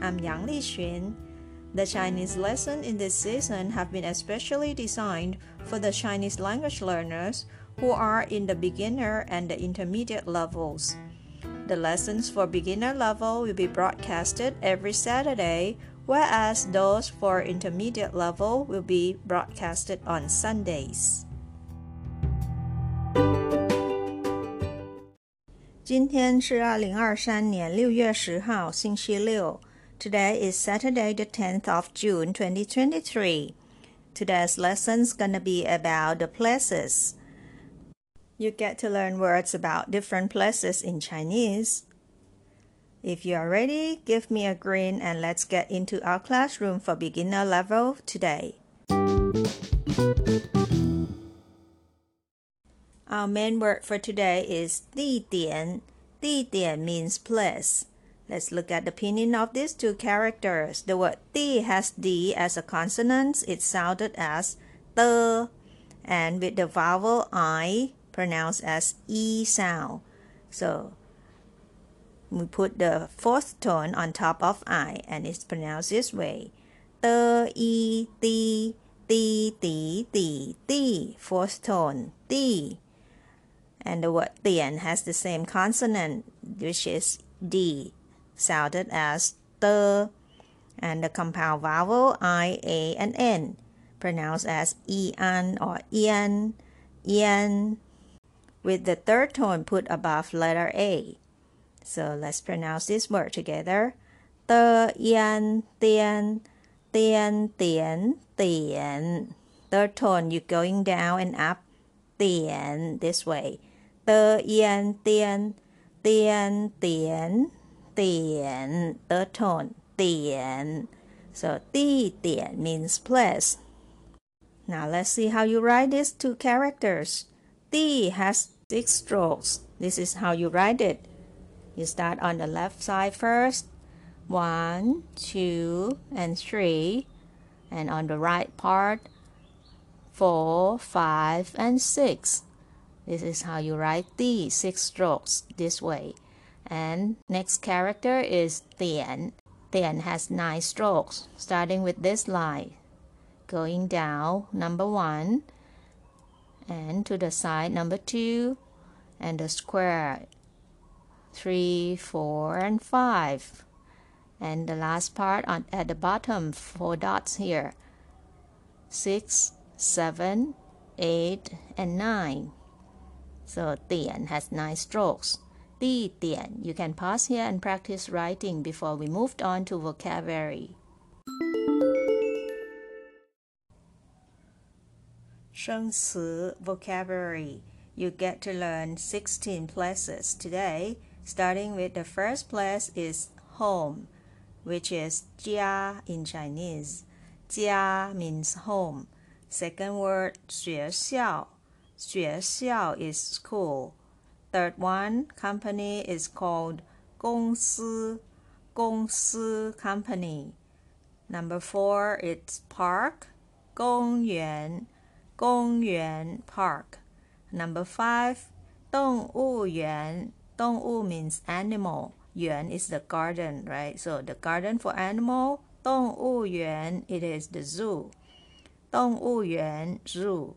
I'm Yang Lixun. The Chinese lesson in this season have been especially designed for the Chinese language learners who are in the beginner and the intermediate levels. The lessons for beginner level will be broadcasted every Saturday, whereas those for intermediate level will be broadcasted on Sundays. 今天是二零二三年六月十号，星期六。 Today is Saturday, the 10th of June, 2023. Today's lesson's gonna be about the places. You get to learn words about different places in Chinese. If you are ready, give me a grin and let's get into our classroom for beginner level today. Our main word for today is 地点.地点 means place. Let's look at the meaning of these two characters. The word 地 has d as a consonant. It sounded as the, and with the vowel i pronounced as e sound. So we put the fourth tone on top of i, and it's pronounced this way: the, e, di, di, di, di. Fourth tone, di and the word 点 has the same consonant, which is D, sounded as the, and the compound vowel i, a, and n, pronounced as ian or ian, ian, with the third tone put above letter a. So let's pronounce this word together. The ian, tian, tian, tian, tian. Third tone, you're going down and up. Tian, this way. The ian, tian, tian, tian. 点 third tone 点 so 地点 means place now let's see how you write these two characters 地 has six strokes this is how you write it you start on the left side first one two and three and on the right part four five and six this is how you write the six strokes this way. And next character is Tian. Tian has nine strokes, starting with this line. Going down, number one, and to the side, number two, and the square, three, four, and five. And the last part on, at the bottom, four dots here, six, seven, eight, and nine. So 点 has nine strokes. 地点 you can pause here and practice writing before we moved on to vocabulary. 生词 vocabulary. You get to learn 16 places today. Starting with the first place is home, which is 家 in Chinese. 家 means home. Second word 学校 学校 is school. Third one, company is called 公司,公司 company. Number four, it's park, 公园,公园 park. Number five, 动物园,动物 means animal. 园 is the garden, right? So the garden for animal, 动物园 it is the zoo. 动物园 zoo.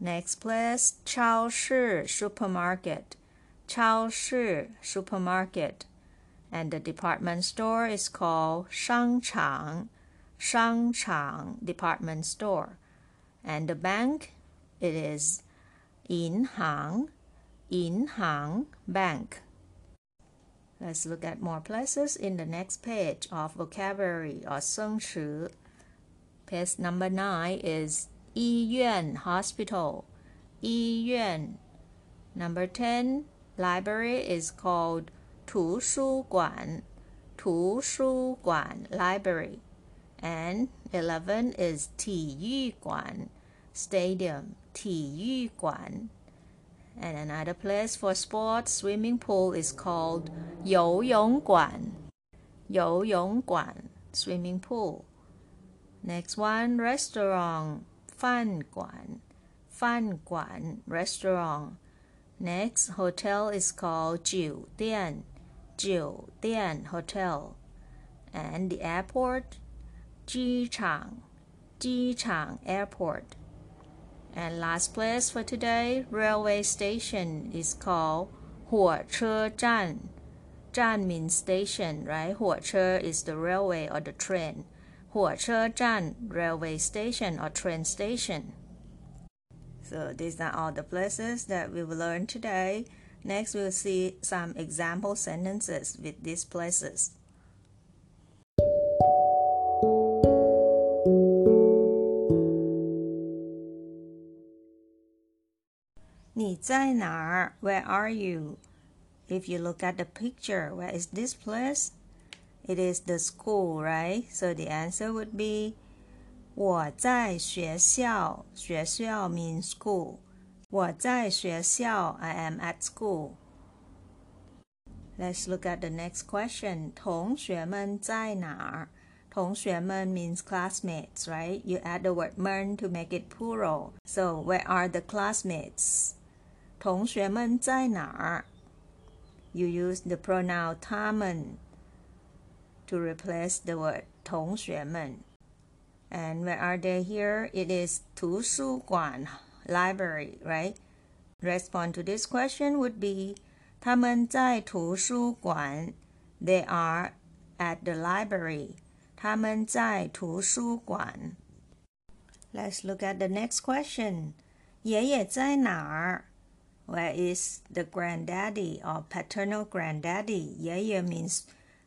Next place, 超市 supermarket. 超市 supermarket. And the department store is called 商场商场 department store. And the bank, it is 银行银行 bank. Let's look at more places in the next page of vocabulary or 生词. Page number 9 is 医院 hospital 医院 number 10 library is called 图书馆 图书馆 library. And 11 is 体育馆 stadium 体育馆. And another place for sports swimming pool is called 游泳馆游泳馆 swimming pool. Next one restaurant Fan Guan, Fan Guan restaurant. Next hotel is called Jiu Dian, Jiu Dian Hotel. And the airport, Ji Chang, Ji Chang Airport. And last place for today, railway station is called Huo Che Zhan. Zhan means station, right? Huo Che is the railway or the train. 火车站, railway station or train station. So these are all the places that we've learned today. Next we'll see some example sentences with these places. Where are you? If you look at the picture, where is this place? It is the school, right? So the answer would be 我在学校.学校 means school. 我在学校. I am at school. Let's look at the next question. 同学们在哪儿?同学们 means classmates, right? You add the word men to make it plural. So where are the classmates? 同学们在哪儿? You use the pronoun 他们 to replace the word 同学们. And where are they here? It is 图书馆 library, right? Respond to this question would be 他们在图书馆 They are at the library. 他们在图书馆. Let's look at the next question. 爷爷在哪儿? Where is the granddaddy or paternal granddaddy? 爷爷 means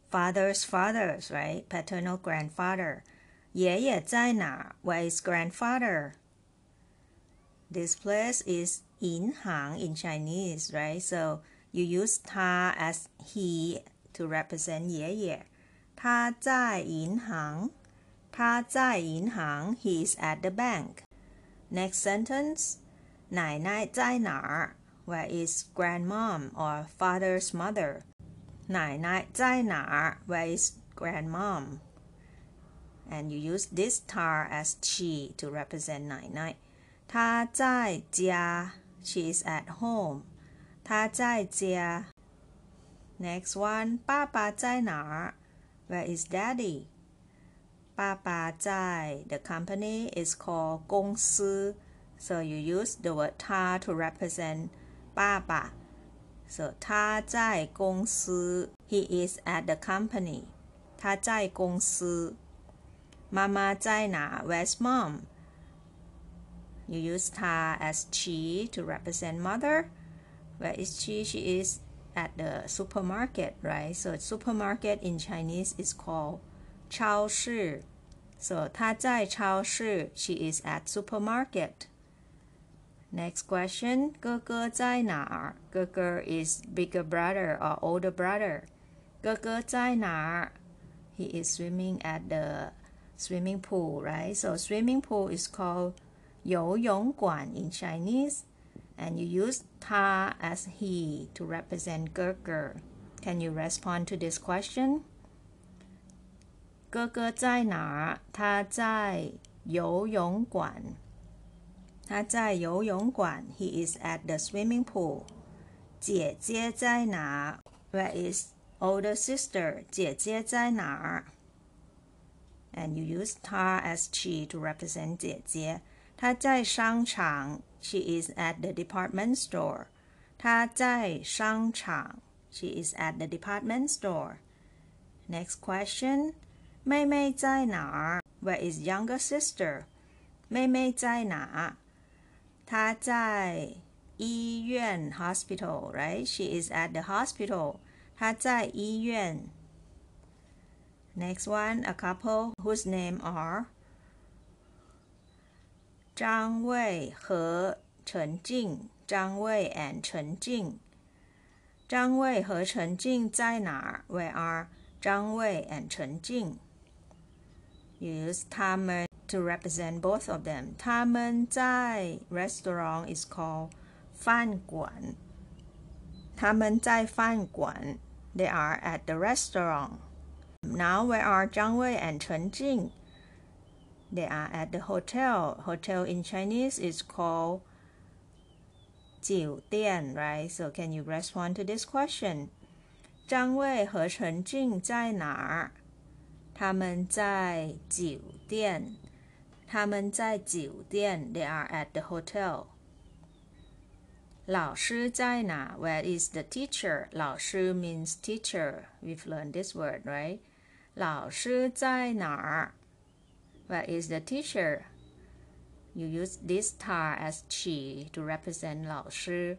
father's fathers, right? Paternal grandfather. 爷爷在哪? Where is grandfather? This place is 银行 in Chinese, right? So you use 他 as he to represent 爷爷。他在银行。他在银行. He is at the bank. Next sentence. 奶奶在哪儿? where is grandmom or father's mother. 奶奶在哪儿? Where is grandmom? And you use this tar as she to represent 奶奶。她在家. She is at home. 她在家. Next one. 爸爸在哪儿? Where is daddy? 爸爸在 the company is called 公司 so you use the word ta to represent 爸爸。 So 他在公司，He is at the company。他在公司。妈妈在哪？Where's mom? You use 她 as she to represent mother. Where is she? She is at the supermarket, right? So supermarket in Chinese is called 超市。So 她在超市，She is at supermarket. Next question. 哥哥在哪儿?哥哥 is bigger brother or older brother. 哥哥在哪儿? He is swimming at the swimming pool, right? So swimming pool is called 游泳馆 in Chinese. And you use 他 as he to represent 哥哥. Can you respond to this question? 哥哥在哪儿?他在游泳馆。 他在游泳馆。He is at the swimming pool. 姐姐在哪？Where is older sister? 姐姐在哪儿？And you use 她 as she to represent 姐姐。她在商场。She is at the department store. 她在商场。She is at the department store. Next question. 妹妹在哪儿？Where is younger sister? 妹妹在哪？ 她在医院 hospital, right? She is at the hospital. 她在医院。Next one, a couple whose name are 张卫和陈静。张卫 and 陈静。张卫和陈静在哪儿？Where are Zhang Wei and Chen Jing. Use 他们 to represent both of them. 他们在 restaurant is called 饭馆。他们在饭馆 they are at the restaurant. Now where are Zhang Wei and Chen Jing? They are at the hotel. Hotel in Chinese is called 酒店, right? So can you respond to this question? 张卫和陈静在哪儿？他们在酒店。 他们在酒店。They are at the hotel. 老师在哪？Where is the teacher? 老师 means teacher. We've learned this word, right? 老师在哪儿？Where is the teacher? You use this tar as she to represent 老师。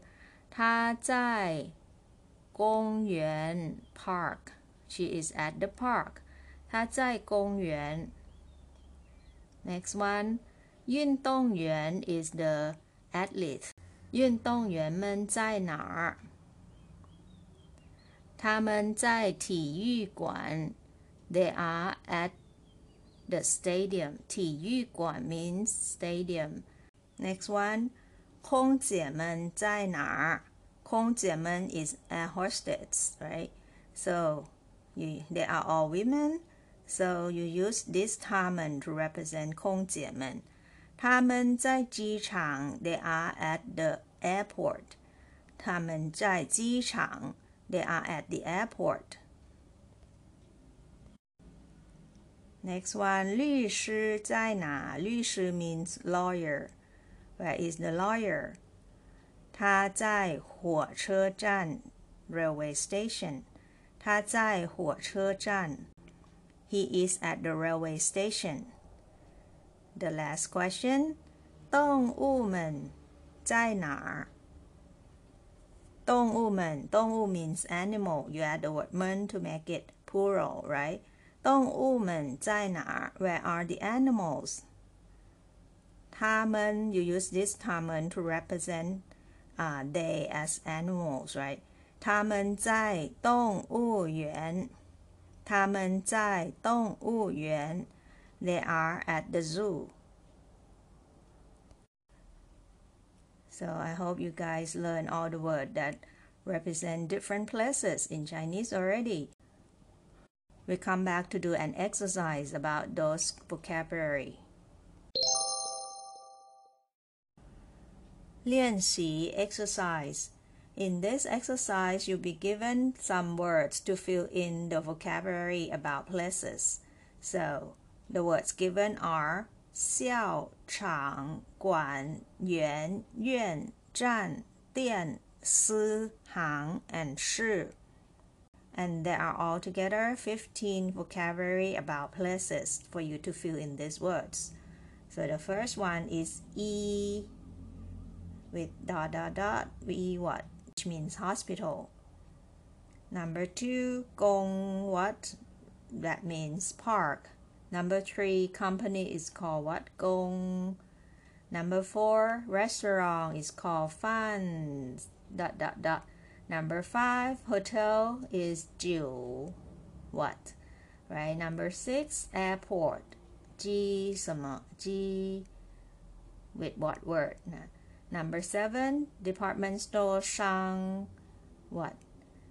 他在公园 park. She is at the park. 她在公园。 Next one. 运动员 is the athlete. 运动员们在哪儿？他们在体育馆。They are at the stadium. 体育馆 means stadium. Next one. 空姐们在哪儿？空姐们 is a hostess, right? So you, they are all women. So you use this 他们 to represent 空姐们。他们在机场，they are at the airport. 他们在机场，they are at the airport. Next one，律师在哪？律师 means lawyer. Where is the lawyer? 他在火车站 railway station. 他在火车站。 He is at the railway station. The last question. 动物们在哪儿？动物们，动物 means animal. You add the word 们 to make it plural, right? 动物们在哪儿？Where are the animals? 他们 you use this 他们 to represent uh, they as animals, right? 他们在动物园。 他们在动物园。They are at the zoo. So I hope you guys learn all the words that represent different places in Chinese already we come back to do an exercise about those vocabulary. 练习 exercise. In this exercise, you'll be given some words to fill in the vocabulary about places. So, the words given are 校场馆园院站店司行 and 市 and there are altogether 15 vocabulary about places for you to fill in these words. So the first one is E with dot dot dot, E what, which means hospital. Number two, gong what, that means park. Number three, company is called what, gong. Number four, restaurant is called fan, dot dot dot. Number five, hotel is Jiu. What? Right? Number six, airport. G 什么 G with what word? Number seven, department store 商 what?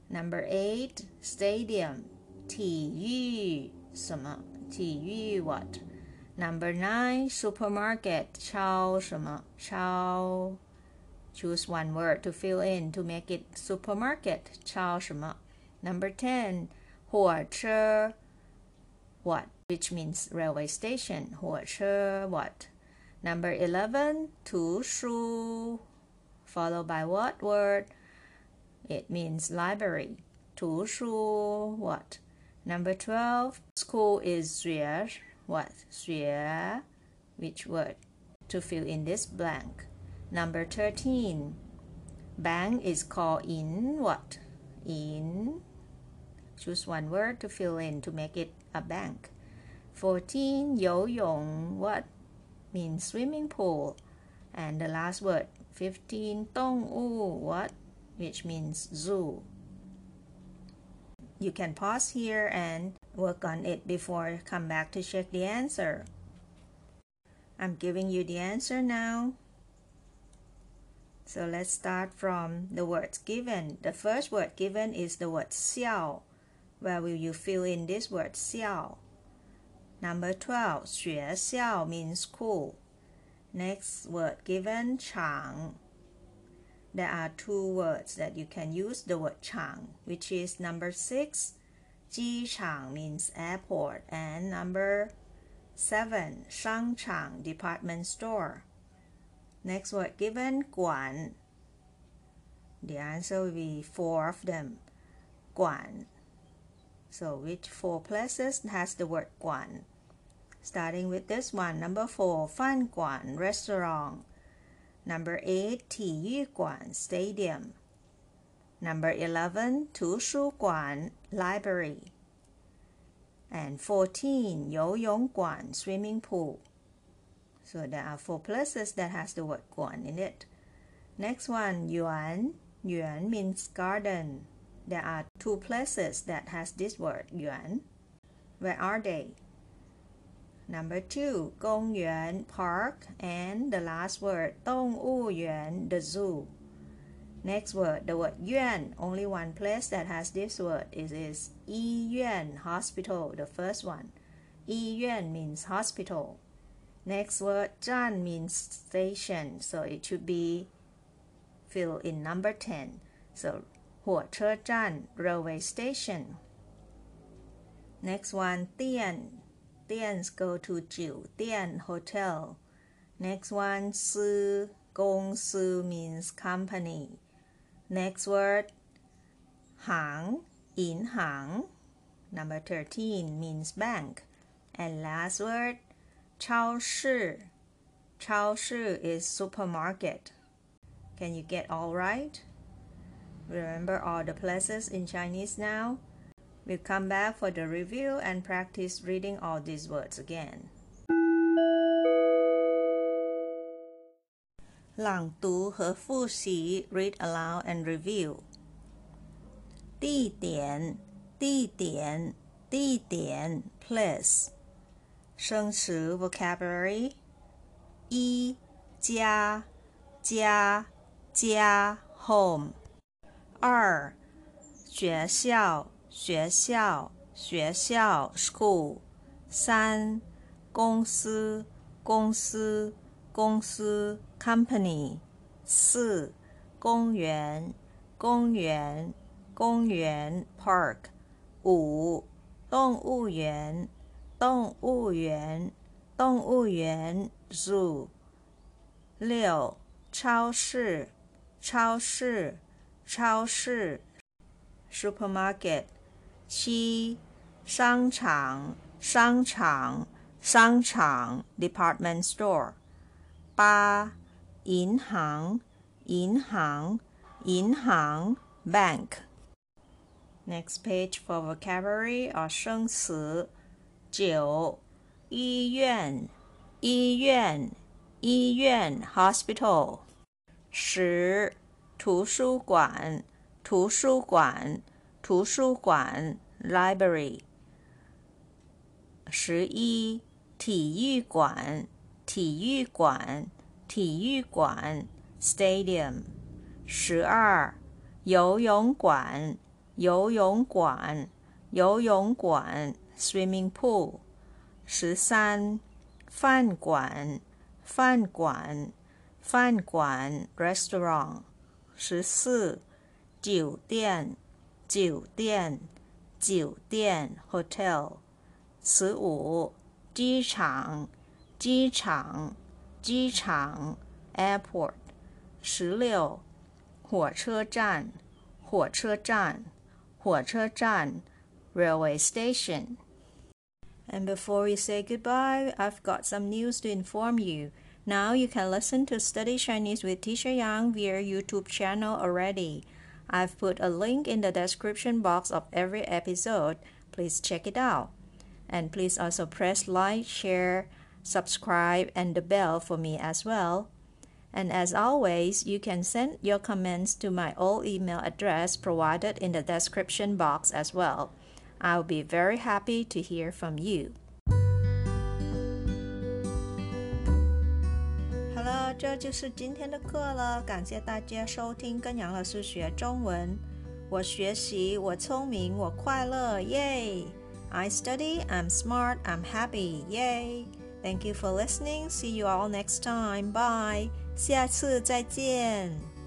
Number eight, stadium 体育什么体育 what? Number nine, supermarket 超什么超 Choose one word to fill in to make it supermarket. 超什么? Number 10, 火车 what? Which means railway station. 火车 what? Number 11, 图书 followed by what word? It means library. 图书 what? Number 12, school is 学 what? 学 which word? To fill in this blank. Number 13. Bank is called in what? In. Choose one word to fill in to make it a bank. 14. 游泳 what? Means swimming pool. And the last word 15. 动物 what? Which means zoo. you can pause here and work on it before come back to check the answer. I'm giving you the answer now. So let's start from the words given. The first word given is the word xiao. Where will you fill in this word xiao? Number 12, 学校 means school. Next word given, 场. There are two words that you can use the word 场, which is number 6, 机场 means airport, and number 7, 商场 department store. Next word given, 管. The answer will be four of them. 管. so which four places has the word guan? Starting with this one, number four, Fan Guan Restaurant. Number eight, Ti Yu Guan Stadium. Number eleven, Tu Shu Guan Library. And fourteen, Yo Yong Guan Swimming Pool. So there are four places that has the word guan in it. Next one, Yuan, Yuan means garden. There are two places that has this word yuan. Where are they? Number two, Gong Yuan Park, and the last word, Tong Wu Yuan, the zoo. Next word, the word Yuan, only one place that has this word. It is Yi Yuan Hospital, the first one. Yi Yuan means hospital. Next word, Zhan means station, so it should be fill in number 10. So 火车站 railway station. Next one, 店 Dians go to 酒店 hotel. Next one, 私公司 means company. Next word, 行 hang. Number 13 means bank. And last word, 超市. 超市 is supermarket. Can you get all right? Remember all the places in Chinese now? We'll come back for the review and practice reading all these words again. 朗读和复习 read aloud and review. 地点地点地点 place 生词 vocabulary 一家家家 home 二学校学校学校 school 三公司公司公司 company 四公园公园公园 park 五动物园动物园动物园 zoo 六超市超市超市 supermarket 七商场商场商场 department store 八银行银行银行 bank Next page for vocabulary or 生词九医院医院医院 hospital 十图书馆图书馆图书馆 library 十一体育馆体育馆体育馆 stadium 十二游泳馆游泳馆游泳馆 swimming pool 十三饭馆饭馆饭馆 restaurant 十四酒店酒店，酒店 hotel，十五，机场，机场，机场 airport，十六，火车站，火车站，火车站 railway station。And before we say goodbye, I've got some news to inform you. Now you can listen to Study Chinese with Teacher Yang via YouTube channel already. I've put a link in the description box of every episode. Please check it out. And please also press like, share, subscribe, and the bell for me as well. And as always, you can send your comments to my old email address provided in the description box as well. I'll be very happy to hear from you. 这就是今天的课了。感谢大家收听跟杨老师学中文。我学习，我聪明，我快乐，耶！I study, I'm smart, I'm happy, yay! Thank you for listening. See you all next time. Bye. 下次再见。